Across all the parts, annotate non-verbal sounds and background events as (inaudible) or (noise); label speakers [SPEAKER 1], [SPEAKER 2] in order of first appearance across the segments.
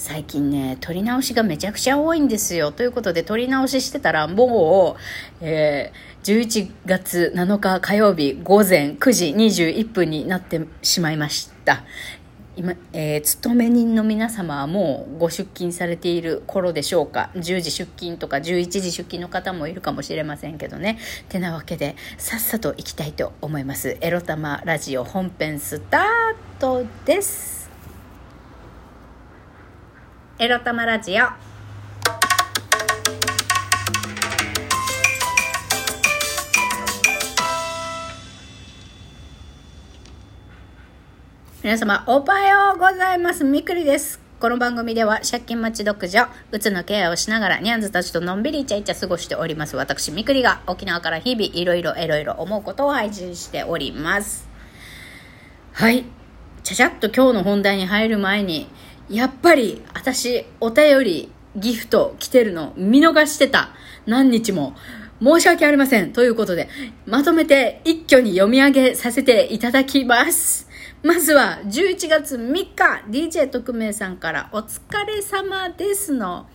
[SPEAKER 1] 最近ね、撮り直しがめちゃくちゃ多いんですよ。ということで、撮り直ししてたら、もう、えー、11月7日火曜日午前9時21分になってしまいました。今、えー、勤め人の皆様はもうご出勤されている頃でしょうか10時出勤とか11時出勤の方もいるかもしれませんけどねてなわけでさっさと行きたいと思いますエロ玉ラジオ本編スタートですエロ玉ラジオ皆様、おはようございます。みくりです。この番組では借金待ち独女、うつのケアをしながらニャンズたちとのんびりイチャイチャ過ごしております。私、みくりが沖縄から日々いろいろいろいろ思うことを配信しております。はい。ちゃちゃっと今日の本題に入る前に、やっぱり私、お便り、ギフト来てるの見逃してた。何日も。申し訳ありません。ということで、まとめて一挙に読み上げさせていただきます。まずは11月3日 DJ 特命さんからお疲れ様ですの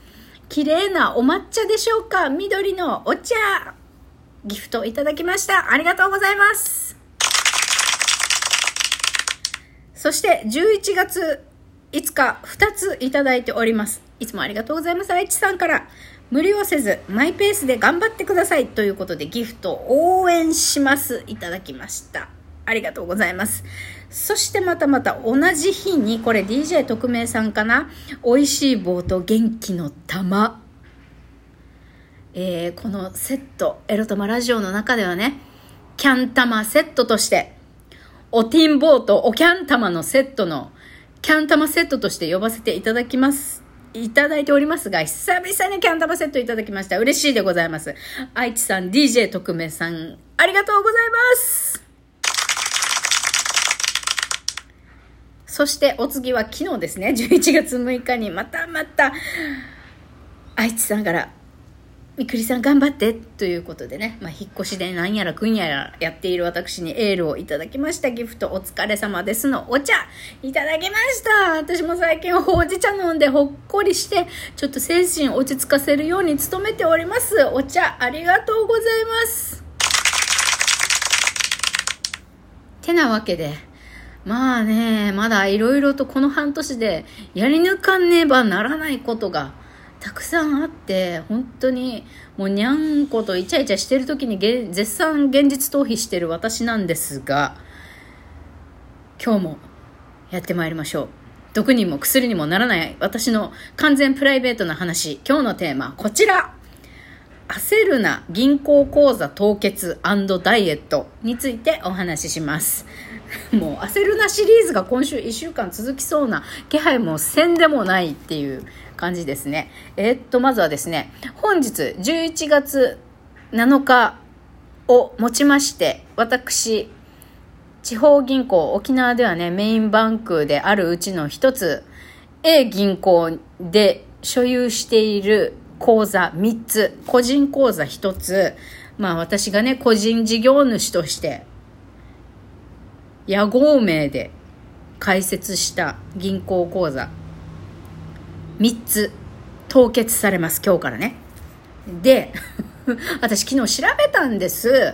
[SPEAKER 1] 綺麗なお抹茶でしょうか？緑のお茶ギフトいただきましたありがとうございますそして11月5日2ついただいております。いつもありがとうございます。愛知さんから。無理をせずマイペースで頑張ってください。ということでギフト応援します。いただきました。ありがとうございます。そしてまたまた同じ日に、これ DJ 特命さんかな。美味しい棒と元気の玉。えー、このセット、エロ玉ラジオの中ではね、キャン玉セットとして、おティンボーとおキャン玉のセットの、キャン玉セットとして呼ばせていただきます。いただいておりますが、久々にキャン玉セットいただきました。嬉しいでございます。愛知さん、DJ 特命さん、ありがとうございます。そしてお次は昨日ですね、11月6日にまたまた、愛知さんから、みくりさん頑張ってということでね、まあ、引っ越しでなんやらくんやらやっている私にエールをいただきました。ギフトお疲れ様ですのお茶。いただきました。私も最近ほうじ茶飲んでほっこりしてちょっと精神落ち着かせるように努めております。お茶ありがとうございます。てなわけでまあね、まだいろいろとこの半年でやり抜かねばならないことがたくさんあって、本当にもうにゃんことイチャイチャしてる時に絶賛現実逃避してる私なんですが、今日もやってまいりましょう。毒にも薬にもならない私の完全プライベートな話。今日のテーマ、こちら焦るな銀行口座凍結ダイエットについてお話しします。(laughs) もう焦るなシリーズが今週1週間続きそうな気配もせんでもないっていう感じですね。えー、っと、まずはですね、本日11月7日をもちまして、私、地方銀行、沖縄ではね、メインバンクであるうちの一つ、A 銀行で所有している口座3つ、個人口座1つ、まあ私がね、個人事業主として屋号名で開設した銀行口座3つ凍結されます今日からね。で (laughs) 私昨日調べたんです。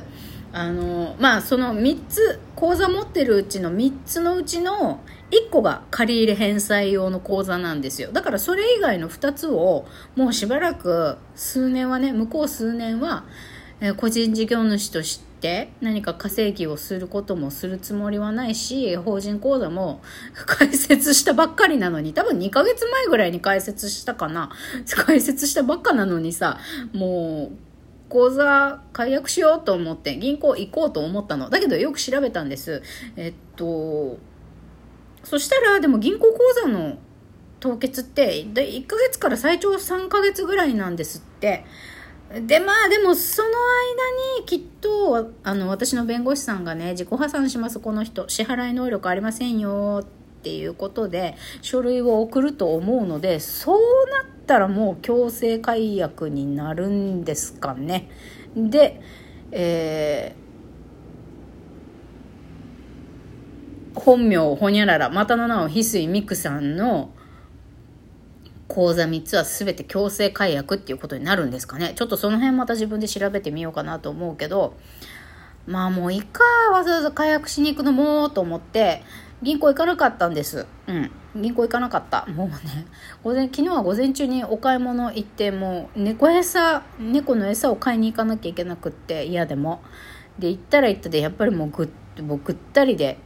[SPEAKER 1] あのまあその3つ口座持ってるうちの3つのうちの1個が借入返済用の口座なんですよ。だからそれ以外の2つをもうしばらく数年はね向こう数年は、個人事業主としてって何か稼ぎをすることもするつもりはないし、法人口座も (laughs) 開設したばっかりなのに、多分2ヶ月前ぐらいに開設したかな。(laughs) 開設したばっかなのにさ、もう、口座解約しようと思って銀行行こうと思ったの。だけどよく調べたんです。えっと、そしたらでも銀行口座の凍結って1ヶ月から最長3ヶ月ぐらいなんですって。で、まあでもその間にきっと、あの、私の弁護士さんがね、自己破産します、この人。支払い能力ありませんよっていうことで、書類を送ると思うので、そうなったらもう強制解約になるんですかね。で、えー、本名、ほにゃらら、またの名を翡翠美久さんの口座3つは全て強制解約っていうことになるんですかね。ちょっとその辺また自分で調べてみようかなと思うけど、まあもういいか、わざわざ解約しに行くのもと思って、銀行行かなかったんです。うん。銀行行かなかった。もうね、午前、昨日は午前中にお買い物行って、もう猫餌、猫の餌を買いに行かなきゃいけなくって、嫌でも。で、行ったら行ったで、やっぱりもうぐっ、もうぐったりで、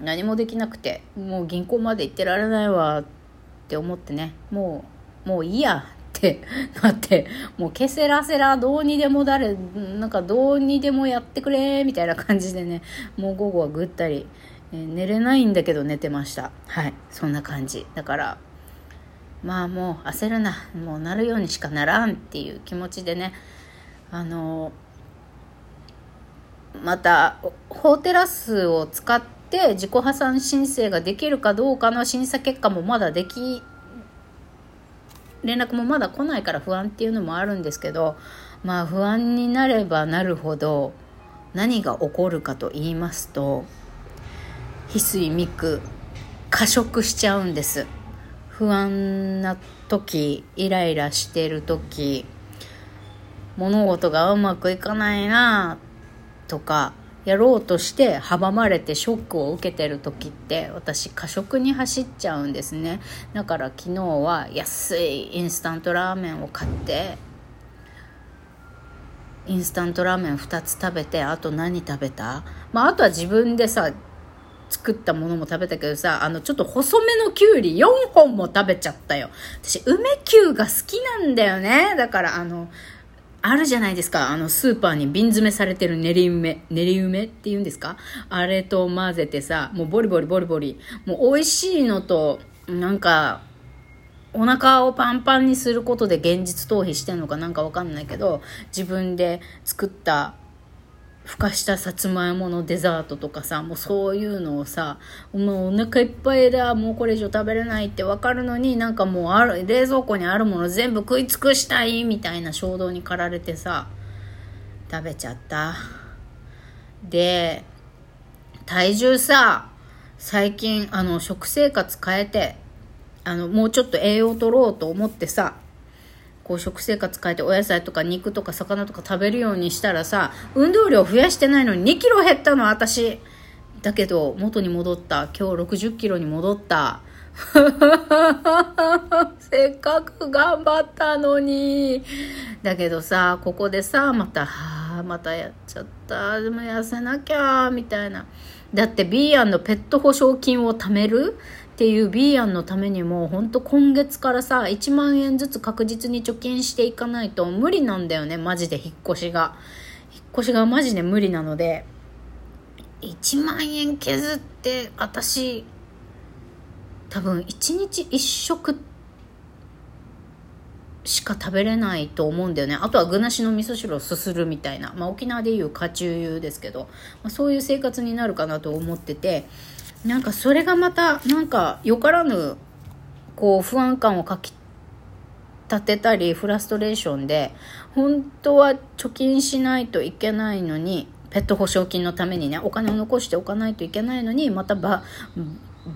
[SPEAKER 1] 何もできなくて、もう銀行まで行ってられないわって思ってね、もう、もういいやって (laughs) なって、もうケセラセラどうにでも誰、なんかどうにでもやってくれみたいな感じでね、もう午後はぐったり、えー、寝れないんだけど寝てました。はい、そんな感じ。だから、まあもう焦るな、もうなるようにしかならんっていう気持ちでね、あのまた、法テラスを使ってって自己破産申請ができるかどうかの審査結果もまだでき連絡もまだ来ないから不安っていうのもあるんですけどまあ不安になればなるほど何が起こるかと言いますと翡翠ミク過食しちゃうんです。不安な時イライラしてる時物事がうまくいかないなとかやろうとして阻まれてショックを受けてる時って私過食に走っちゃうんですねだから昨日は安いインスタントラーメンを買ってインスタントラーメン2つ食べてあと何食べた？まああとは自分でさ作ったものも食べたけどさ、あの、ちょっと細めのきゅうり4本も食べちゃったよ。私、梅きゅうが好きなんだよね。だから、あの、あるじゃないですか。あの、スーパーに瓶詰めされてる練り梅。練り梅って言うんですか？あれと混ぜてさ、もうボリボリボリボリ。もう美味しいのと、なんか、お腹をパンパンにすることで現実逃避してんのかなんかわかんないけど、自分で作ったふかしたさつまいものデザートとかさもうそういうのをさもうお腹いっぱいだもうこれ以上食べれないって分かるのになんかもうある冷蔵庫にあるもの全部食い尽くしたいみたいな衝動に駆られてさ食べちゃった。で体重さ最近あの食生活変えてあのもうちょっと栄養取ろうと思ってさこう食生活変えてお野菜とか肉とか魚とか食べるようにしたらさ運動量増やしてないのに2キロ減ったの私。だけど元に戻った。今日60キロに戻った。(laughs) せっかく頑張ったのに。だけどさここでさまたはあまたやっちゃった。でも痩せなきゃみたいな。だって B 案のペット保証金を貯める？っていう B 案のためにも本当今月からさ1万円ずつ確実に貯金していかないと無理なんだよねマジで引っ越しが。引っ越しがマジで無理なので。1万円削って私多分1日1食しか食べれないと思うんだよね。あとは具なしの味噌汁をすするみたいな、まあ、沖縄でいう家中油ですけど、まあ、そういう生活になるかなと思ってて。なんかそれがまたなんかよからぬこう不安感をかき立てたりフラストレーションで本当は貯金しないといけないのにペット保証金のためにねお金を残しておかないといけないのにまたば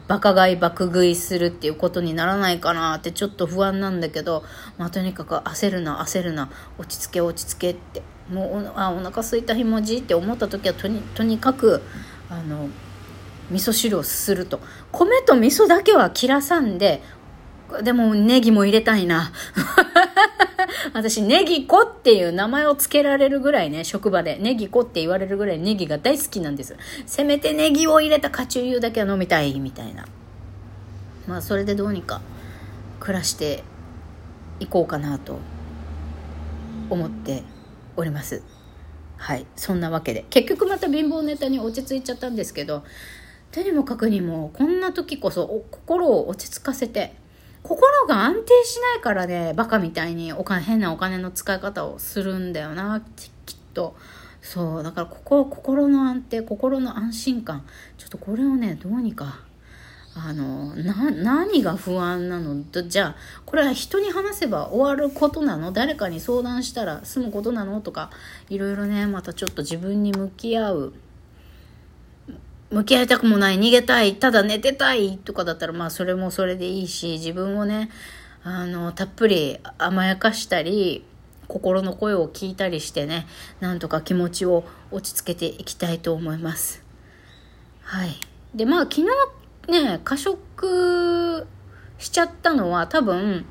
[SPEAKER 1] バカ買い爆食いするっていうことにならないかなってちょっと不安なんだけど、まあ、とにかく焦るな焦るな落ち着け落ち着けってもうあお腹すいたひもじって思った時はとにとにかくあの味噌汁をすすると。米と味噌だけは切らさんででもネギも入れたいな。(laughs) 私ネギ子っていう名前を付けられるぐらいね職場で。ネギ子って言われるぐらいネギが大好きなんです。せめてネギを入れたカチューユだけは飲みたいみたいな。まあそれでどうにか暮らしていこうかなと思っております。はい。そんなわけで。結局また貧乏ネタに落ち着いちゃったんですけどとにもかくにもこんな時こそ心を落ち着かせて心が安定しないからねバカみたいにお金変なお金の使い方をするんだよなきっと。そうだからここ心の安定心の安心感ちょっとこれをねどうにかあのな何が不安なの？じゃあこれは人に話せば終わることなの？誰かに相談したら済むことなの？とかいろいろねまたちょっと自分に向き合う向き合いたくもない、逃げたい、ただ寝てたいとかだったら、まあそれもそれでいいし、自分をね、あの、たっぷり甘やかしたり、心の声を聞いたりしてね、なんとか気持ちを落ち着けていきたいと思います。はい。で、まあ昨日ね、過食しちゃったのは多分、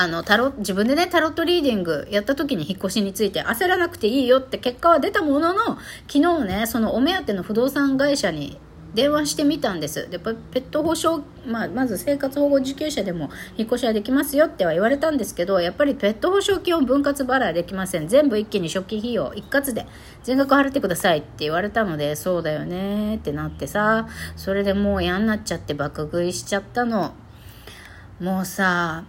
[SPEAKER 1] あの、タロ、自分でね、タロットリーディングやった時に引っ越しについて焦らなくていいよって結果は出たものの、昨日ね、そのお目当ての不動産会社に電話してみたんです。で、ペット保証、まあ、まず生活保護受給者でも引っ越しはできますよっては言われたんですけど、やっぱりペット保証金を分割払いできません。全部一気に初期費用一括で全額払ってくださいって言われたので、そうだよねってなってさ、それでもう嫌になっちゃって爆食いしちゃったの。もうさ、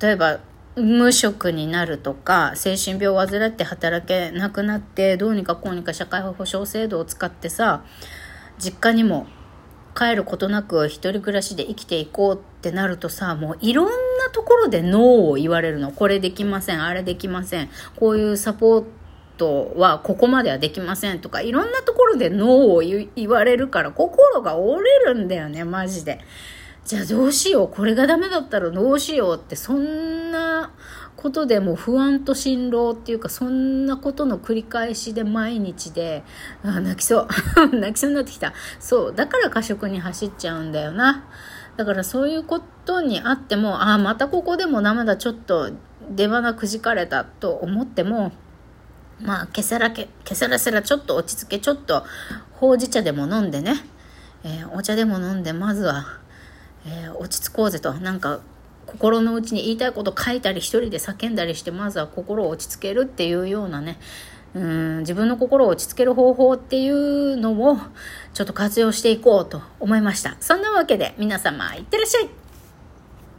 [SPEAKER 1] 例えば無職になるとか精神病を患って働けなくなってどうにかこうにか社会保障制度を使ってさ実家にも帰ることなく一人暮らしで生きていこうってなるとさもういろんなところでノーを言われるのこれできませんあれできませんこういうサポートはここまではできませんとかいろんなところでノーを言われるから心が折れるんだよねマジで。じゃあどうしよう、これがダメだったらどうしようって、そんなことでも不安と辛労っていうか、そんなことの繰り返しで毎日で、あ泣きそう。(laughs) 泣きそうになってきた。そう。だから過食に走っちゃうんだよな。だからそういうことにあっても、ああ、またここでもダメだ、ちょっと出花くじかれたと思っても、まあ、けさらけ、けさらせらちょっと落ち着け、ちょっとほうじ茶でも飲んでね、えー、お茶でも飲んで、まずは、えー、落ち着こうぜと。なんか心の内に言いたいこと書いたり一人で叫んだりしてまずは心を落ち着けるっていうようなね。うん自分の心を落ち着ける方法っていうのをちょっと活用していこうと思いました。そんなわけで皆様いってらっしゃい。